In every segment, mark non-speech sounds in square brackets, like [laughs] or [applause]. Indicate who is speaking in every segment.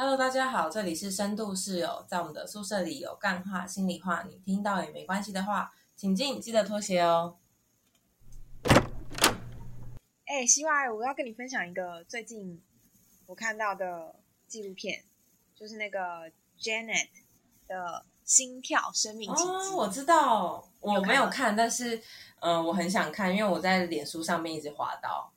Speaker 1: Hello，大家好，这里是深度室友，在我们的宿舍里有干话、心里话，你听到也没关系的话，请进，记得脱鞋哦。
Speaker 2: 哎，希望我要跟你分享一个最近我看到的纪录片，就是那个 Janet 的心跳生命奇迹。
Speaker 1: 哦，我知道，我没有看，但是嗯、呃我很想看，因为我在脸书上面一直滑到。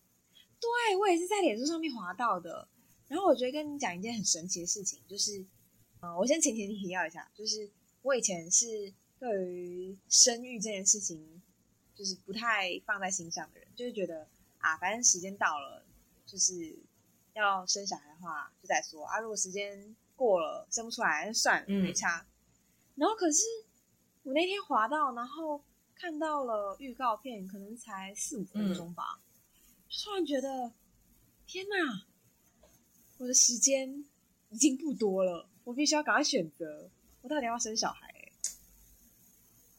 Speaker 2: 对我也是在脸书上面滑到的。然后我觉得跟你讲一件很神奇的事情，就是，呃，我先前情提要一下，就是我以前是对于生育这件事情，就是不太放在心上的人，就是觉得啊，反正时间到了，就是要生小孩的话就再说啊，如果时间过了生不出来，那算了，
Speaker 1: 嗯
Speaker 2: 没差。然后可是我那天滑到，然后看到了预告片，可能才四五分钟吧，就突然觉得天哪，我的时间已经不多了，我必须要赶快选择，我到底要生小孩、欸？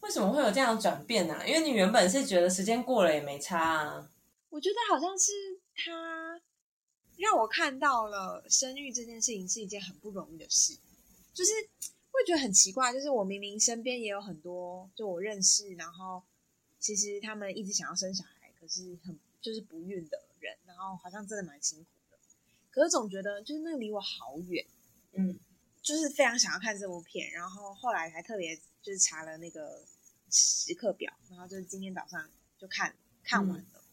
Speaker 1: 为什么会有这样的转变呢、因为你原本是觉得时间过了也没差啊。
Speaker 2: 我觉得好像是他让我看到了生育这件事情是一件很不容易的事，就是会觉得很奇怪，就是我明明身边也有很多就我认识，然后其实他们一直想要生小孩，可是很就是不孕的人，然后好像真的蛮辛苦的，可是总觉得就是那个离我好远。
Speaker 1: 嗯，
Speaker 2: 就是非常想要看这部片，然后后来还特别就是查了那个时刻表，然后就是今天早上就看看完了。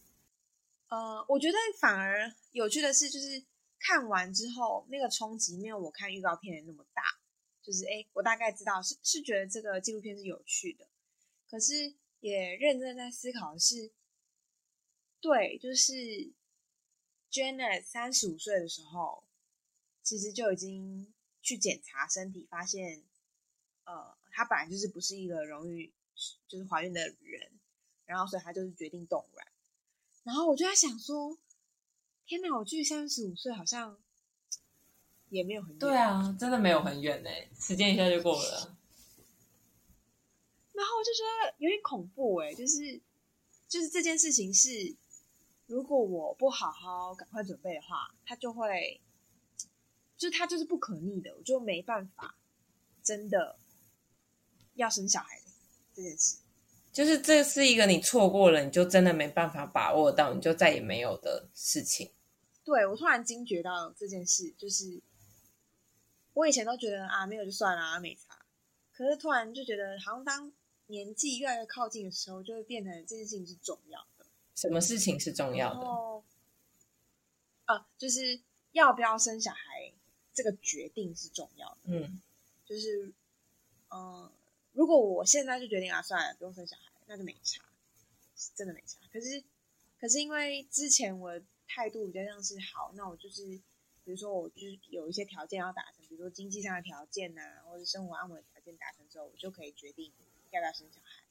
Speaker 2: 呃，我觉得反而有趣的是，就是看完之后那个冲击没有我看预告片的那么大。就是哎，诶我大概知道是是觉得这个纪录片是有趣的，可是也认真在思考是，对，就是 Janet 三十五岁的时候，其实就已经去检查身体，发现，呃，她本来就是不是一个容易就是怀孕的人，然后所以她就是决定冻卵。然后我就在想说，天哪，我距离三十五岁好像也没有很远。
Speaker 1: 对啊，真的没有很远呢、时间一下就过了。[laughs]
Speaker 2: 然后我就觉得有点恐怖哎、就是就是这件事情是，如果我不好好赶快准备的话，它就会，就是它就是不可逆的，我就没办法真的要生小孩的这件事。
Speaker 1: 就是这是一个你错过了，你就真的没办法把握到，你就再也没有的事情。
Speaker 2: 对我突然惊觉到这件事，就是我以前都觉得啊没有就算了、啊，没差，可是突然就觉得好像当年纪越来越靠近的时候，就会变成这件事情是重要的。
Speaker 1: 什么事情是重要的？
Speaker 2: 哦，呃，就是要不要生小孩这个决定是重要的。
Speaker 1: 嗯，
Speaker 2: 就是，嗯、如果我现在就决定啊，算了，不用生小孩，那就没差，真的没差。可是，可是因为之前我的态度比较像是，好，那我就是，比如说我就是有一些条件要达成，比如说经济上的条件呐、或者生活安稳的条件达成之后，我就可以决定要不要生小孩。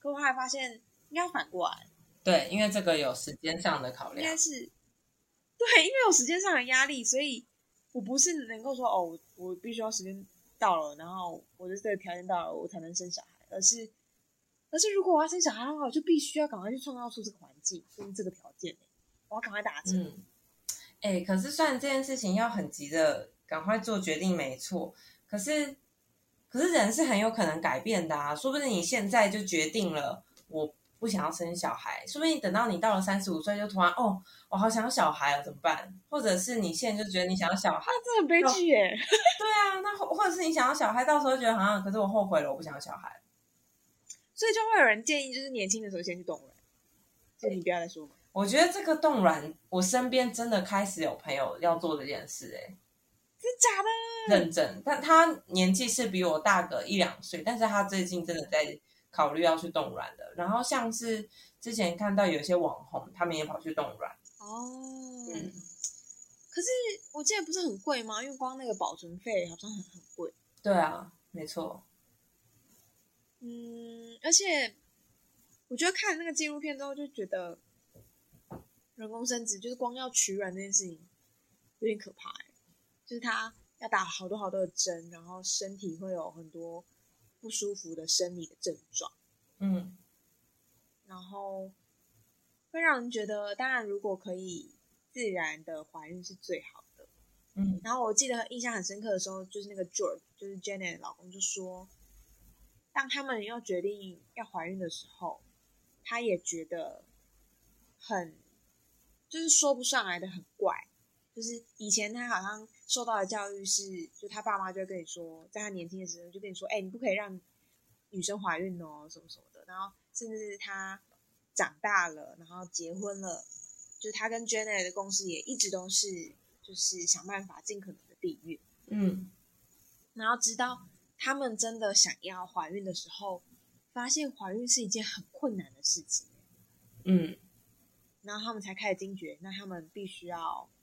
Speaker 2: 可我后来发现，应该反过来。
Speaker 1: 对，因为这个有时间上的考量。
Speaker 2: 应该是对，因为有时间上的压力，所以我不是能够说哦，我我必须要时间到了，然后我的这个条件到了，我才能生小孩，而是而是如果我要生小孩的话，我就必须要赶快去创造出这个环境跟这个条件，我要赶快达成。
Speaker 1: 嗯，哎、可是虽然这件事情要很急的赶快做决定，没错，可是可是人是很有可能改变的啊，说不定你现在就决定了我不想要生小孩，说不定等到你到了三十五岁就突然哦，我好想要小孩啊，怎么办？或者是你现在就觉得你想要小孩，
Speaker 2: 那这很悲剧耶！[laughs]
Speaker 1: 对啊，那或或者是你想要小孩，到时候觉得好像，可是我后悔了，我不想要小孩。
Speaker 2: 所以就会有人建议，就是年轻的时候先去冻卵。这你不要再说嘛。
Speaker 1: 我觉得这个冻卵，我身边真的开始有朋友要做这件事、欸，
Speaker 2: 真假的？
Speaker 1: 认真，但他年纪是比我大个一两岁，但是他最近真的在考虑要去冻卵的。然后像是之前看到有一些网红，他们也跑去冻卵，
Speaker 2: 哦，
Speaker 1: 嗯，
Speaker 2: 可是我记得不是很贵吗？因为光那个保存费好像很很贵。
Speaker 1: 对啊，没错，
Speaker 2: 嗯，而且我觉得看那个纪录片之后，就觉得人工生殖就是光要取卵这件事情有点可怕、欸，就是他要打好多好多的针，然后身体会有很多不舒服的生理的症状，
Speaker 1: 嗯，
Speaker 2: 然后会让人觉得，当然如果可以自然的怀孕是最好的，
Speaker 1: 嗯。
Speaker 2: 然后我记得印象很深刻的时候，就是那个 George，就是 Janet 的老公就说，当他们要决定要怀孕的时候，他也觉得很，就是说不上来的很怪。就是以前他好像受到的教育是，就他爸妈就会跟你说，在他年轻的时候就跟你说，哎、你不可以让女生怀孕哦，什么什么的。然后甚至是他长大了，然后结婚了，就是他跟 Janet 的公司也一直都是，就是想办法尽可能的避孕。
Speaker 1: 嗯
Speaker 2: 然后直到他们真的想要怀孕的时候，发现怀孕是一件很困难的事情，
Speaker 1: 嗯，
Speaker 2: 然后他们才开始惊觉，那他们必须要就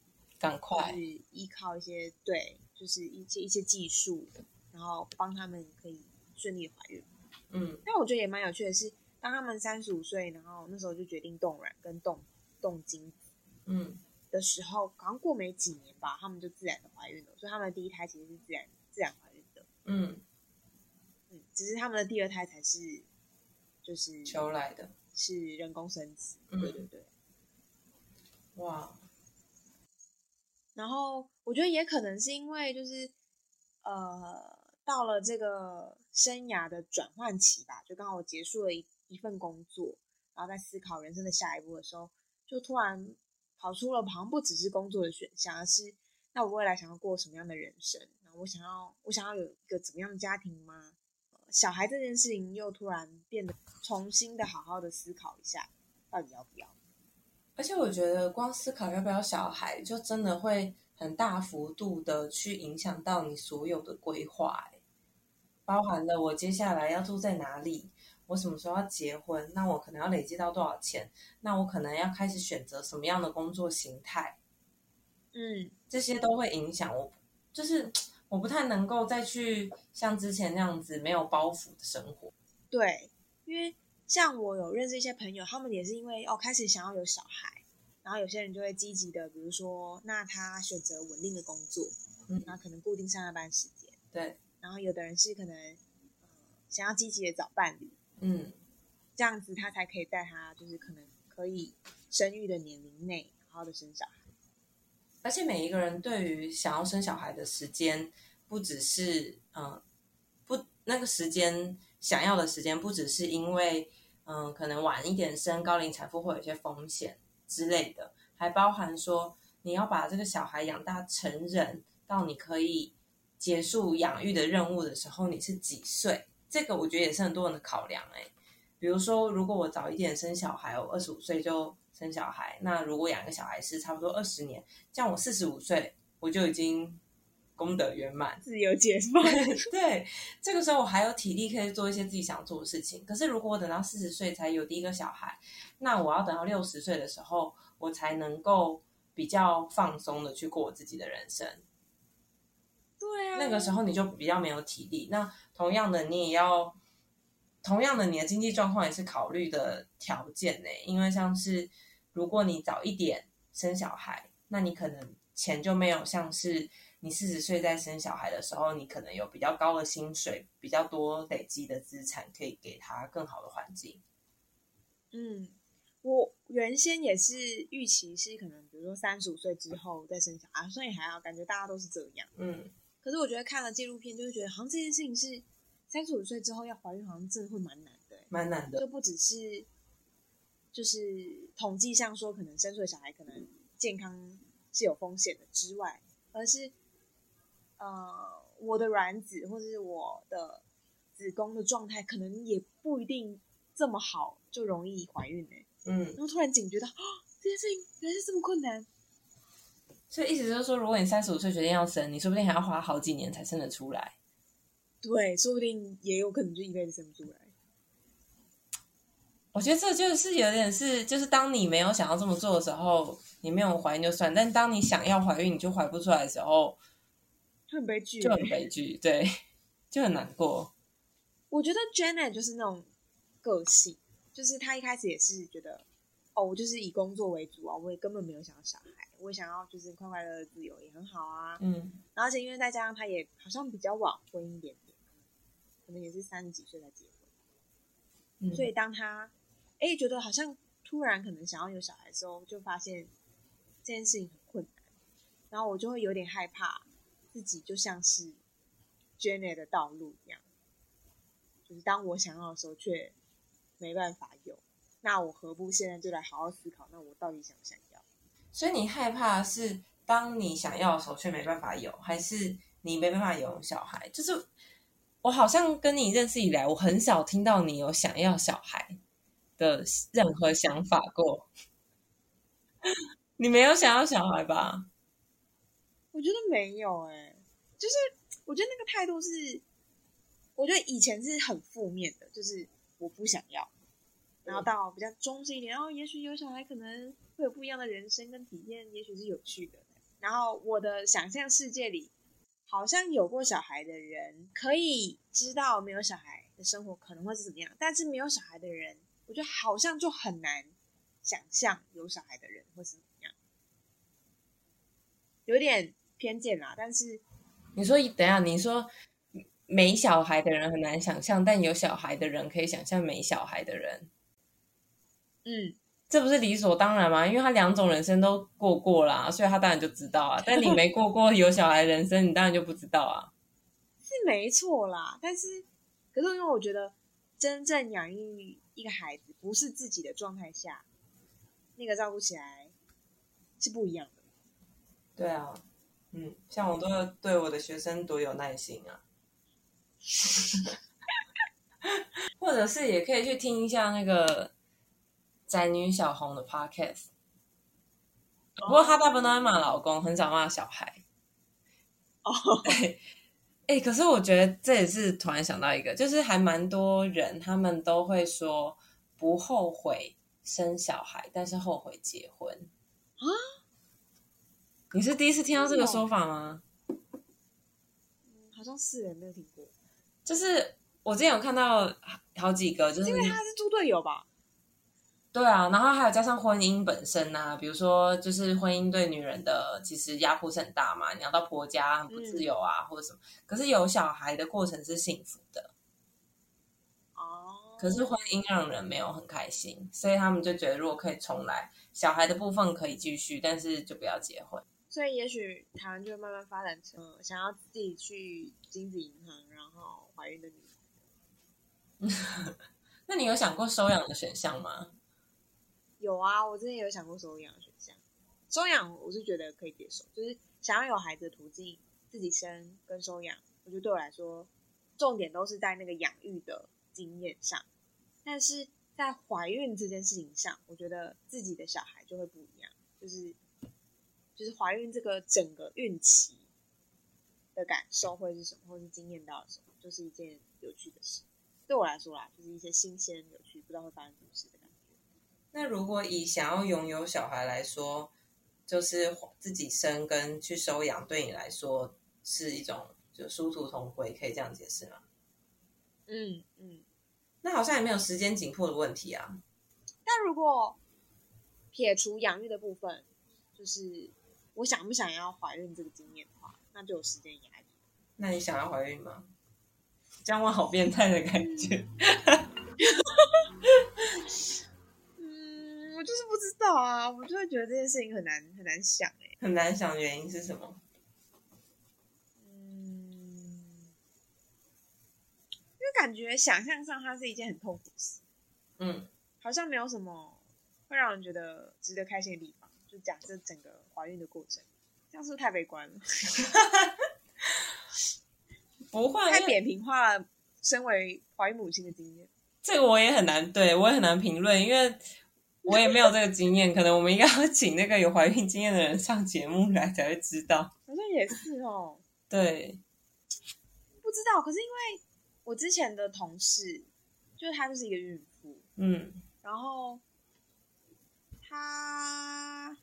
Speaker 1: 赶快，
Speaker 2: 是依靠一些对，就是一些一些技术，然后帮他们可以顺利怀孕。
Speaker 1: 嗯。
Speaker 2: 但我觉得也蛮有趣的是，当他们三十五岁，然后那时候就决定冻卵跟冻冻精子
Speaker 1: 嗯。
Speaker 2: 的时候，好像过没几年吧，他们就自然的怀孕了，所以他们的第一胎其实是自然自然怀孕的。
Speaker 1: 嗯，
Speaker 2: 嗯，只是他们的第二胎才是就是
Speaker 1: 求来的，
Speaker 2: 是人工生殖，
Speaker 1: 嗯。
Speaker 2: 对对对。
Speaker 1: 哇，
Speaker 2: 我觉得也可能是因为就是呃到了这个生涯的转换期吧，就刚好我结束了一一份工作，然后在思考人生的下一步的时候，就突然跑出了好像不只是工作的选项，而是那我未来想要过什么样的人生？然后我想要我想要有一个怎么样的家庭吗？小孩这件事情又突然变得重新的好好的思考一下，到底要不要？
Speaker 1: 而且我觉得光思考要不要小孩，就真的会很大幅度的去影响到你所有的规划、欸，包含了我接下来要住在哪里，我什么时候要结婚，那我可能要累积到多少钱，那我可能要开始选择什么样的工作形态，
Speaker 2: 嗯，
Speaker 1: 这些都会影响我，就是我不太能够再去像之前那样子没有包袱的生活。
Speaker 2: 对，因为像我有认识一些朋友，他们也是因为哦开始想要有小孩，然后有些人就会积极的，比如说，那他选择稳定的工作，
Speaker 1: 嗯。
Speaker 2: 然后可能固定上下班时间，
Speaker 1: 对，
Speaker 2: 然后有的人是可能呃想要积极的找伴侣，
Speaker 1: 嗯。
Speaker 2: 这样子他才可以在他就是可能可以生育的年龄内好好的生小孩。
Speaker 1: 而且每一个人对于想要生小孩的时间，不只是嗯、呃不那个时间想要的时间，不只是因为嗯、呃可能晚一点生高龄产妇会有一些风险之类的，还包含说你要把这个小孩养大成人，到你可以结束养育的任务的时候，你是几岁？这个我觉得也是很多人的考量哎、比如说，如果我早一点生小孩，我二十五岁就生小孩，那如果养个小孩是差不多二十年，这样我四十五岁我就已经功德圆满。
Speaker 2: 自由解放，[laughs]
Speaker 1: 对，这个时候我还有体力可以做一些自己想做的事情。可是如果我等到四十岁才有第一个小孩，那我要等到六十岁的时候，我才能够比较放松的去过我自己的人生。
Speaker 2: 对啊，
Speaker 1: 那个时候你就比较没有体力。那同样的，你也要，同样的，你的经济状况也是考虑的条件呢。因为像是如果你早一点生小孩，那你可能钱就没有像是你四十岁在生小孩的时候，你可能有比较高的薪水，比较多累积的资产，可以给他更好的环境。
Speaker 2: 嗯，我原先也是预期是可能，比如说三十五岁之后再生小孩，所以还好，感觉大家都是这样。
Speaker 1: 嗯，
Speaker 2: 可是我觉得看了纪录片，就会觉得好像这件事情是三十五岁之后要怀孕，好像真的会蛮难的欸、
Speaker 1: 蛮难的。
Speaker 2: 就不只是就是统计上说可能生出的小孩可能健康是有风险的之外，而是呃我的卵子或者是我的子宫的状态，可能也不一定这么好就容易怀孕呢、
Speaker 1: 嗯
Speaker 2: 然，后突然警觉到，哦，这件事情原来是这么困难。
Speaker 1: 所以意思就是说，如果你三十五岁决定要生，你说不定还要花好几年才生得出来。
Speaker 2: 对，说不定也有可能就一辈子生不出来。
Speaker 1: 我觉得这就是有点是，就是当你没有想要这么做的时候，你没有怀孕就算；但当你想要怀孕，你就怀不出来的时候，
Speaker 2: 就很悲剧欸，
Speaker 1: 就很悲剧，对，就很难过。
Speaker 2: 我觉得 Janet 就是那种个性，就是她一开始也是觉得，哦，我就是以工作为主啊，我也根本没有想要小孩，我也想要就是快快乐乐自由也很好啊。
Speaker 1: 嗯
Speaker 2: 然后而且因为再加上她也好像比较晚婚一点点，可能也是三十几岁才结婚，
Speaker 1: 嗯，
Speaker 2: 所以当她哎觉得好像突然可能想要有小孩的时候，就发现这件事情很困难。然后我就会有点害怕，自己就像是 Jenny 的道路一样，就是当我想要的时候却没办法有，那我何不现在就来好好思考，那我到底想不想要？
Speaker 1: 所以你害怕是当你想要的时候却没办法有，还是你没办法有小孩？就是我好像跟你认识以来，我很少听到你有想要小孩的任何想法过。你没有想要小孩吧？
Speaker 2: 我觉得没有哎、就是我觉得那个态度是，我觉得以前是很负面的，就是我不想要，然后到比较中性一点，然后也许有小孩可能会有不一样的人生跟体验，也许是有趣的。然后我的想象世界里，好像有过小孩的人可以知道没有小孩的生活可能会是怎么样，但是没有小孩的人，我觉得好像就很难想象有小孩的人会是怎么样，有点偏见啦。但是
Speaker 1: 你说等下，你说没小孩的人很难想象，但有小孩的人可以想象没小孩的人，
Speaker 2: 嗯，
Speaker 1: 这不是理所当然吗？因为他两种人生都过过啦，所以他当然就知道啊。但你没过过有小孩人生，你当然就不知道啊。
Speaker 2: 是没错啦。但是，可是因为我觉得，真正养育一个孩子，不是自己的状态下，那个照顾起来是不一样的。
Speaker 1: 对啊，嗯，像我都要对我的学生多有耐心啊。[laughs] 或者是也可以去听一下那个宅女小红的 podcast。不过她大部分都在骂老公，很少骂小孩。
Speaker 2: 哦，
Speaker 1: 哎、可是我觉得这也是突然想到一个，就是还蛮多人他们都会说不后悔生小孩，但是后悔结婚
Speaker 2: 啊。
Speaker 1: 你是第一次听到这个说法吗？
Speaker 2: 嗯好像是哎，没有听过，
Speaker 1: 就是我之前有看到好几个，就是
Speaker 2: 因为他是猪队友吧？
Speaker 1: 对啊，然后还有加上婚姻本身呐、比如说就是婚姻对女人的其实压迫是很大嘛，你要到婆家很不自由啊，或者什么。可是有小孩的过程是幸福的，
Speaker 2: 哦，
Speaker 1: 可是婚姻让人没有很开心，所以他们就觉得如果可以重来，小孩的部分可以继续，但是就不要结婚。
Speaker 2: 所以也许台湾就会慢慢发展成、呃想要自己去精子银行，然后怀孕的女人。[laughs]
Speaker 1: 那你有想过收养的选项吗？
Speaker 2: 有啊，我之前有想过收养的选项。收养我是觉得可以接受，就是想要有孩子的途径，自己生跟收养，我觉得对我来说，重点都是在那个养育的经验上。但是在怀孕这件事情上，我觉得自己的小孩就会不一样，就是就是怀孕这个整个孕期的感受会是什么，或是经验到什么，就是一件有趣的事。对我来说啦，就是一些新鲜、有趣，不知道会发生什么事的感觉。
Speaker 1: 那如果以想要拥有小孩来说，就是自己生跟去收养，对你来说是一种就殊途同归，可以这样解释吗？
Speaker 2: 嗯嗯。
Speaker 1: 那好像也没有时间紧迫的问题啊。
Speaker 2: 但如果撇除养育的部分，就是我想不想要怀孕这个经验的话，那就有时间压力。
Speaker 1: 那你想要怀孕吗？这样我好变态的感觉。
Speaker 2: 嗯，[laughs] 我就是不知道啊，我就会觉得这件事情很难很难想哎、
Speaker 1: 很难想原因是什么。
Speaker 2: 嗯，因为感觉想象上它是一件很痛苦的事，
Speaker 1: 嗯，
Speaker 2: 好像没有什么会让人觉得值得开心的地方。就假设整个怀孕的过程，这样是不是太悲观了？[laughs]
Speaker 1: 不会，
Speaker 2: 太扁平化了身为怀孕母亲的经验。
Speaker 1: 这个我也很难，对我也很难评论，因为我也没有这个经验。可能我们应该要请那个有怀孕经验的人上节目来才会知道。
Speaker 2: 好像也是哦。
Speaker 1: 对，
Speaker 2: 不知道，可是因为我之前的同事，就是她就是一个孕妇，
Speaker 1: 嗯
Speaker 2: 然后她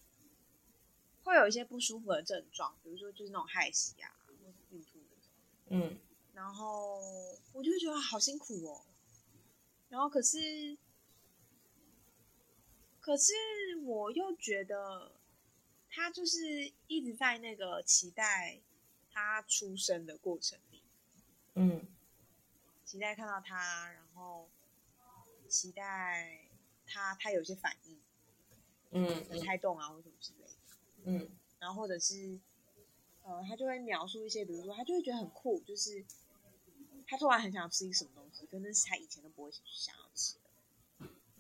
Speaker 2: 会有一些不舒服的症状，比如说就是那种害喜啊，或是孕吐那种，
Speaker 1: 嗯
Speaker 2: 然后我就会觉得好辛苦哦。然后可是，可是我又觉得他就是一直在那个期待他出生的过程里。
Speaker 1: 嗯
Speaker 2: 期待看到他，然后期待他他有些反应，
Speaker 1: 嗯嗯
Speaker 2: 胎动啊或什么之类的，
Speaker 1: 嗯
Speaker 2: 然后或者是呃，他就会描述一些，比如说他就会觉得很酷，就是他突然很想吃一个什么东西，可能是他以前都不会想要吃的。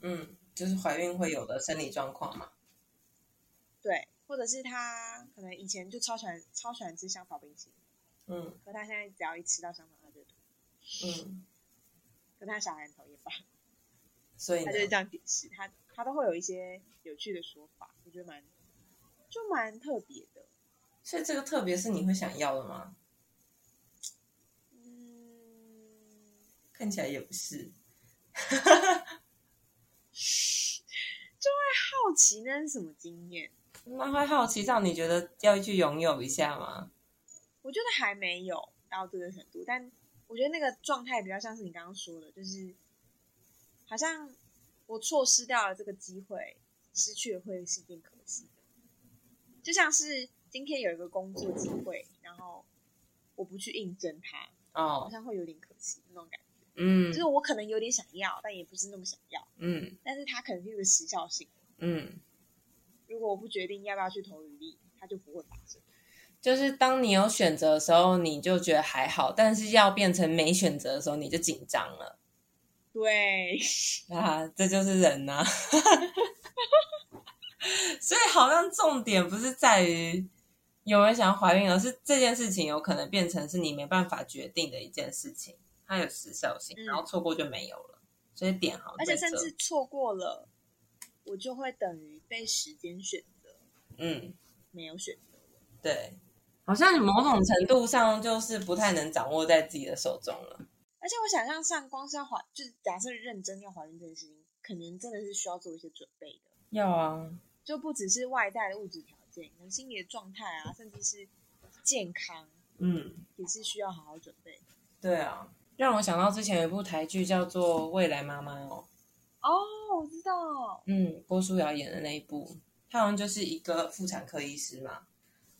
Speaker 1: 嗯，就是怀孕会有的生理状况嘛。
Speaker 2: 对，或者是他可能以前就超喜欢超喜欢吃香草冰淇淋，
Speaker 1: 嗯
Speaker 2: 可他现在只要一吃到香草他就吐，
Speaker 1: 嗯，
Speaker 2: 可他小孩很讨厌吧，
Speaker 1: 所以
Speaker 2: 他就是这样解释，他他都会有一些有趣的说法，我觉得蛮就蛮特别的。
Speaker 1: 所以这个特别是你会想要的吗？
Speaker 2: 嗯，
Speaker 1: 看起来也不是。[laughs]
Speaker 2: 好奇那是什么经验？
Speaker 1: 那会好奇让你觉得要去拥有一下吗？
Speaker 2: 我觉得还没有到这个程度，但我觉得那个状态比较像是你刚刚说的，就是好像我错失掉了这个机会，失去了会是一件可惜的。就像是今天有一个工作机会，然后我不去应征它，好
Speaker 1: 哦，
Speaker 2: 像会有点可惜那种感觉。
Speaker 1: 嗯
Speaker 2: 就是我可能有点想要，但也不是那么想要，
Speaker 1: 嗯
Speaker 2: 但是它可能是一个时效性。
Speaker 1: 嗯，
Speaker 2: 如果我不决定要不要去投履历，它就不会发生。
Speaker 1: 就是当你有选择的时候，你就觉得还好，但是要变成没选择的时候，你就紧张了
Speaker 2: 对，[laughs]
Speaker 1: 啊！这就是人呐、[laughs] 所以好像重点不是在于有没有想要怀孕，而是这件事情有可能变成是你没办法决定的一件事情，它有时效性，
Speaker 2: 嗯
Speaker 1: 然后错过就没有了。所以点好
Speaker 2: 而且甚至错过了，我就会等于被时间选择，
Speaker 1: 嗯，
Speaker 2: 没有选择。
Speaker 1: 对，好像你某种程度上就是不太能掌握在自己的手中了。
Speaker 2: 而且我想象上，光是要怀，就是假设认真要怀孕这件事情，可能真的是需要做一些准备的，
Speaker 1: 要啊，
Speaker 2: 就不只是外在的物质条件，可能心理的状态啊，甚至是健康，
Speaker 1: 嗯，
Speaker 2: 也是需要好好准备的。
Speaker 1: 对啊，让我想到之前有一部台剧叫做《未来妈妈》哦，
Speaker 2: 哦，我知道，
Speaker 1: 嗯，郭书瑶演的那一部，她好像就是一个妇产科医师嘛。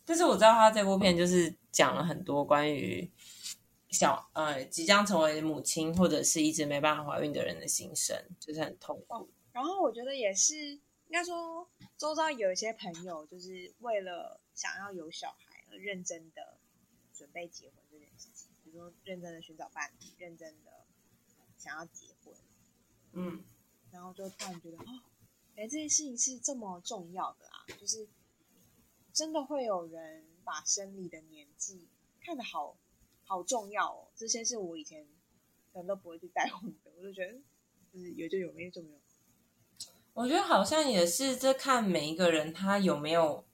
Speaker 1: 但是我知道她这部片就是讲了很多关于小呃即将成为母亲或者是一直没办法怀孕的人的心声，就是很痛苦。
Speaker 2: 然后我觉得也是，应该说周遭有一些朋友，就是为了想要有小孩而认真的准备结婚比如说认真的寻找伴侣，认真的想要结婚，
Speaker 1: 嗯，
Speaker 2: 然后就突然觉得，哦，哎，这件事情是这么重要的啊，就是真的会有人把生理的年纪看得好好重要哦，这些是我以前可能都不会去在乎的，我就觉得就是有就有，没有就没有。
Speaker 1: 我觉得好像也是这看每一个人他有没有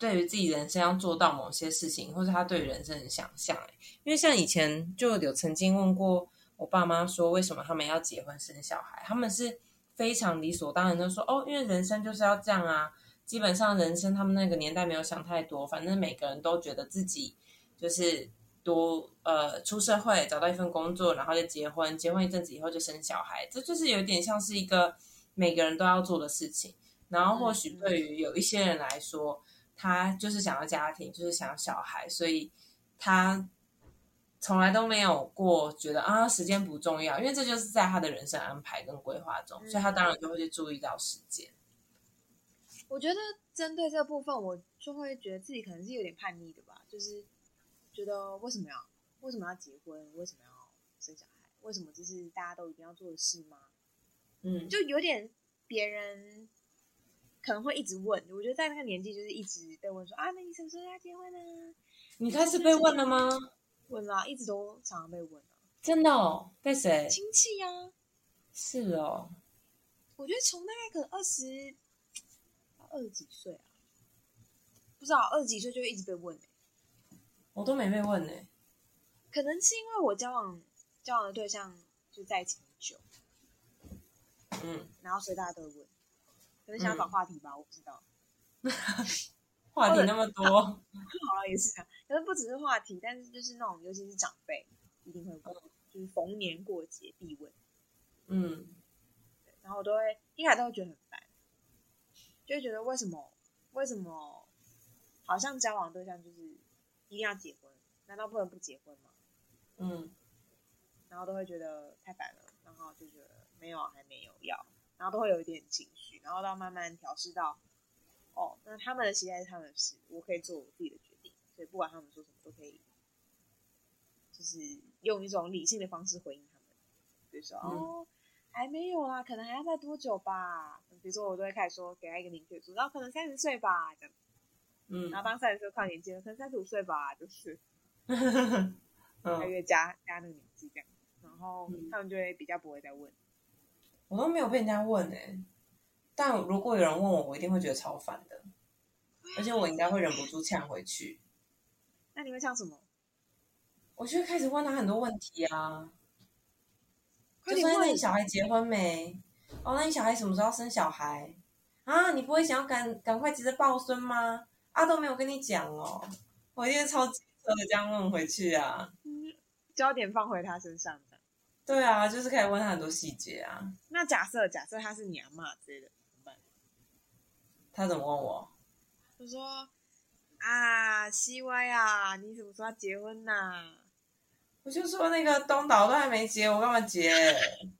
Speaker 1: 对于自己人生要做到某些事情，或者他对于人生的想象。欸因为像以前就有曾经问过我爸妈说，为什么他们要结婚生小孩？他们是非常理所当然的说，哦，因为人生就是要这样啊。基本上人生他们那个年代没有想太多，反正每个人都觉得自己就是多呃出社会找到一份工作，然后就结婚，结婚一阵子以后就生小孩，这就是有点像是一个每个人都要做的事情。然后或许对于有一些人来说，他就是想要家庭，就是想要小孩，所以他从来都没有过觉得啊时间不重要，因为这就是在他的人生安排跟规划中，所以他当然就会去注意到时间。
Speaker 2: 我觉得针对这部分，我就会觉得自己可能是有点叛逆的吧，就是觉得为什么要为什么要结婚，为什么要生小孩，为什么这是大家都一定要做的事吗？
Speaker 1: 嗯，
Speaker 2: 就有点别人可能会一直问，我觉得在那个年纪就是一直被问说啊，那你什么时候要结婚呢、
Speaker 1: 你开始被问了吗？
Speaker 2: 问啦，一直都常常被问啊，
Speaker 1: 真的哦？被谁？
Speaker 2: 亲戚呀、
Speaker 1: 是哦，
Speaker 2: 我觉得从大概可能二十二十几岁啊，不知道二十几岁就会一直被问、欸
Speaker 1: 我都没被问呢。
Speaker 2: 可能是因为我交往交往的对象就在一起很久，
Speaker 1: 嗯，
Speaker 2: 然后所以大家都会问，可能想要找话题吧，我不知道。[laughs]
Speaker 1: 话题那么多，
Speaker 2: 好了，也是啊，可是不只是话题，但是就是那种尤其是长辈一定会问，就是逢年过节必问，
Speaker 1: 嗯，
Speaker 2: 对然后我都会一开始都会觉得很烦，就会觉得为什么为什么好像交往对象就是一定要结婚，难道不能不结婚吗？
Speaker 1: 嗯，
Speaker 2: 然后都会觉得太烦了，然后就觉得没有啊还没有要，然后都会有一点情绪，然后到慢慢调试到，哦，那他们的期待是他们的事，我可以做我自己的决定，所以不管他们说什么，都可以，就是用一种理性的方式回应他们。比如说，哦，还没有啦，可能还要再多久吧。比如说，我都会开始说，给他一个明确数，然后可能三十岁吧，这样。
Speaker 1: 嗯，
Speaker 2: 然后当三十岁跨年纪了，可能三十五岁吧，就是，[laughs]
Speaker 1: 嗯
Speaker 2: 他越加加那个年纪这样，然后他们就会比较不会再问。
Speaker 1: 我都没有被人家问哎、但如果有人问我，我一定会觉得超烦的，而且我应该会忍不住呛回去。
Speaker 2: 那你会呛什么？
Speaker 1: 我就会开始问他很多问题啊，就说那你！小孩结婚没？哦，那你小孩什么时候要生小孩？啊，你不会想要赶赶快急着抱孙吗？啊，都没有跟你讲哦，我一定会超机车的这样问回去啊。
Speaker 2: 嗯焦点放回他身上的。
Speaker 1: 对啊，就是可以问他很多细节啊。
Speaker 2: 那假设假设他是你阿妈之类的怎么办？
Speaker 1: 他怎么问我？
Speaker 2: 他说啊，西歪啊，你什么时候要结婚呐、
Speaker 1: 我就说那个东岛都还没结，我干嘛结？[laughs]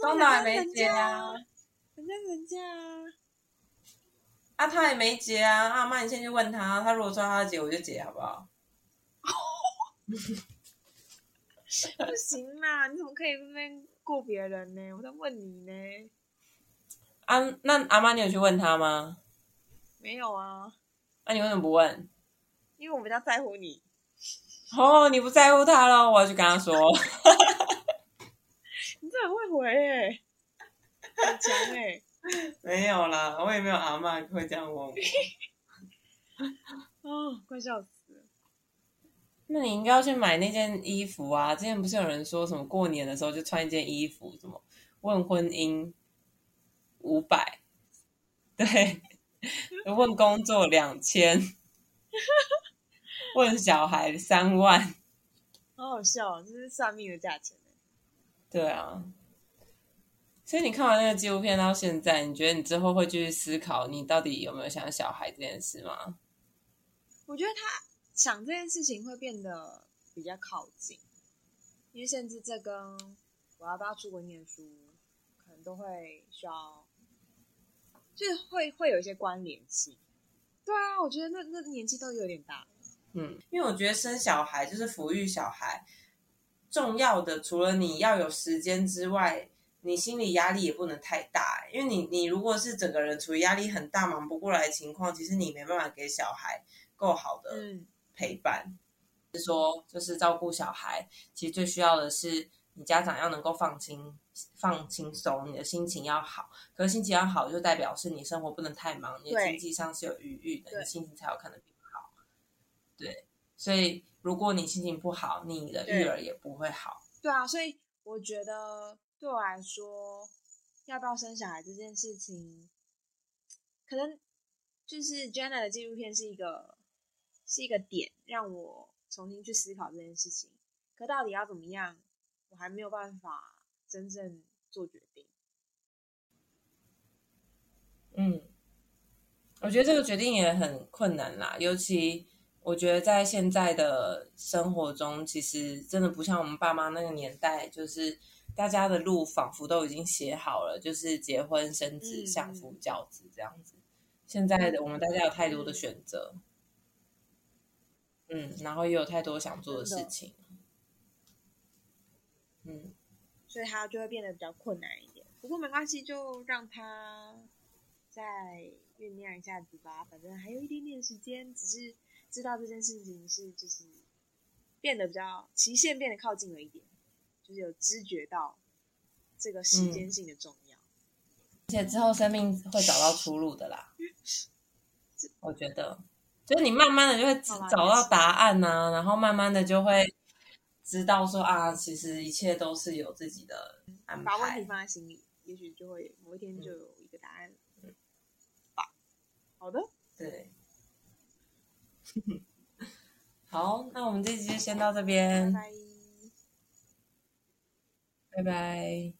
Speaker 1: 东岛还没结啊
Speaker 2: 人家，人家啊。
Speaker 1: 啊，他也没结啊。阿妈，你先去问他，他如果说他要结，我就结，好不好？[laughs] [laughs]
Speaker 2: 不行啦，你怎么可以在那边过别人呢？我在问你呢。
Speaker 1: 啊，那阿妈，你有去问他吗？
Speaker 2: 没有啊，
Speaker 1: 那、你为什么不问？
Speaker 2: 因为我比较在乎你。
Speaker 1: 哦，你不在乎他了，我要去跟他说。[laughs]
Speaker 2: 你这很会回诶、很强诶、
Speaker 1: 没有啦，我也没有阿妈会这样问我。[laughs]
Speaker 2: 哦，快笑死了。
Speaker 1: 那你应该要去买那件衣服啊！之前不是有人说什么过年的时候就穿一件衣服，什么问婚姻五百，对，[laughs] 问工作两千，问小孩三万，
Speaker 2: 好好笑、哦，这是算命的价钱欸
Speaker 1: 对啊。所以你看完那个纪录片到现在，你觉得你之后会继续思考你到底有没有想小孩这件事吗？
Speaker 2: 我觉得他想这件事情会变得比较靠近，因为甚至这跟我要不要出国念书，可能都会需要，就是会会有一些关联性。对啊，我觉得那那年纪都有点大了。
Speaker 1: 嗯，因为我觉得生小孩就是抚育小孩，重要的除了你要有时间之外，你心理压力也不能太大。因为你你如果是整个人处于压力很大、忙不过来的情况，其实你没办法给小孩够好的
Speaker 2: 嗯，
Speaker 1: 陪伴。是说，就是照顾小孩，其实最需要的是你家长要能够放轻、放轻松，你的心情要好。可是心情要好，就代表是你生活不能太忙，你的经济上是有余裕的，你心情才有可能变好。对，所以如果你心情不好，你的育儿也不会好。
Speaker 2: 对啊，所以我觉得对我来说，要不要生小孩这件事情，可能就是 Jenna 的纪录片是一个是一个点，让我重新去思考这件事情。可到底要怎么样，我还没有办法真正做决定。
Speaker 1: 嗯，我觉得这个决定也很困难啦，尤其我觉得在现在的生活中，其实真的不像我们爸妈那个年代，就是大家的路仿佛都已经写好了，就是结婚生子、
Speaker 2: 嗯
Speaker 1: 相夫教子这样子。现在的我们大家有太多的选择，嗯，然后也有太多想做的事情，嗯，
Speaker 2: 所以他就会变得比较困难一点。不过没关系，就让他再酝酿一下子吧。反正还有一点点时间，只是知道这件事情是就是变得比较期限变得靠近了一点，就是有知觉到这个时间性的重要。
Speaker 1: 而且之后生命会找到出路的啦。我觉得，就是你慢慢的就会找到答案呐、然后慢慢的就会知道说啊，其实一切都是有自己的安排
Speaker 2: 把问题。放在心里，也许就会某一天就有一个答案。吧，好的，
Speaker 1: 对，[laughs] 好，那我们这集就先到这
Speaker 2: 拜
Speaker 1: 边，
Speaker 2: 拜。
Speaker 1: 拜拜